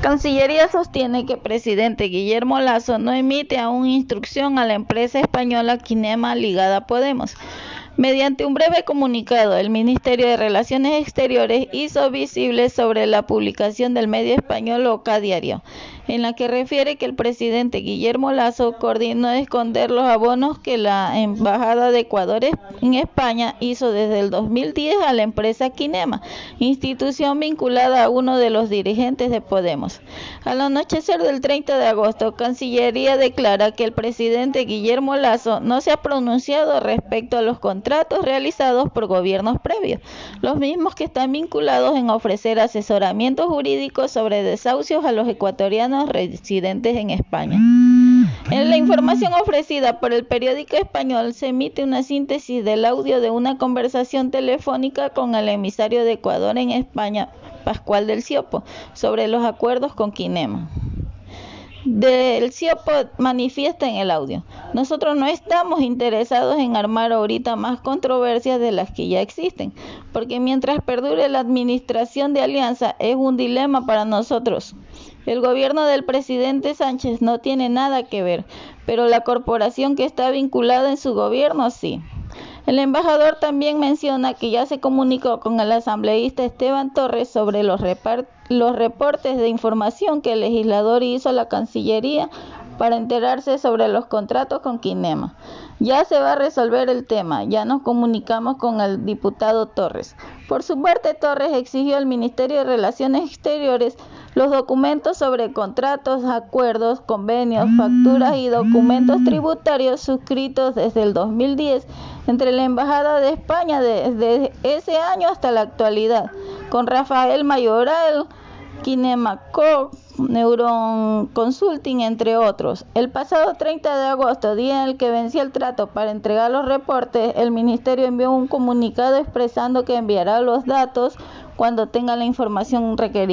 Cancillería sostiene que presidente Guillermo Lazo no emite aún instrucción a la empresa española Kinema ligada a Podemos. Mediante un breve comunicado, el Ministerio de Relaciones Exteriores hizo visible sobre la publicación del medio español Oca Diario en la que refiere que el presidente Guillermo Lazo coordinó esconder los abonos que la Embajada de Ecuador en España hizo desde el 2010 a la empresa Kinema, institución vinculada a uno de los dirigentes de Podemos. Al anochecer del 30 de agosto, Cancillería declara que el presidente Guillermo Lazo no se ha pronunciado respecto a los contratos realizados por gobiernos previos, los mismos que están vinculados en ofrecer asesoramiento jurídico sobre desahucios a los ecuatorianos residentes en España. En la información ofrecida por el periódico español se emite una síntesis del audio de una conversación telefónica con el emisario de Ecuador en España, Pascual del Ciopo, sobre los acuerdos con Kinema del CIOPO manifiesta en el audio. Nosotros no estamos interesados en armar ahorita más controversias de las que ya existen, porque mientras perdure la administración de alianza es un dilema para nosotros. El gobierno del presidente Sánchez no tiene nada que ver, pero la corporación que está vinculada en su gobierno sí. El embajador también menciona que ya se comunicó con el asambleísta Esteban Torres sobre los, reportes de información que el legislador hizo a la Cancillería para enterarse sobre los contratos con Kinema. Ya se va a resolver el tema, ya nos comunicamos con el diputado Torres. Por su parte, Torres exigió al Ministerio de Relaciones Exteriores los documentos sobre contratos, acuerdos, convenios, facturas y documentos tributarios suscritos desde el 2010 entre la Embajada de España desde ese año hasta la actualidad, con Rafael Mayoral, Kinemaco, Neuron Consulting, entre otros. El pasado 30 de agosto, día en el que vencía el trato para entregar los reportes, el Ministerio envió un comunicado expresando que enviará los datos cuando tenga la información requerida.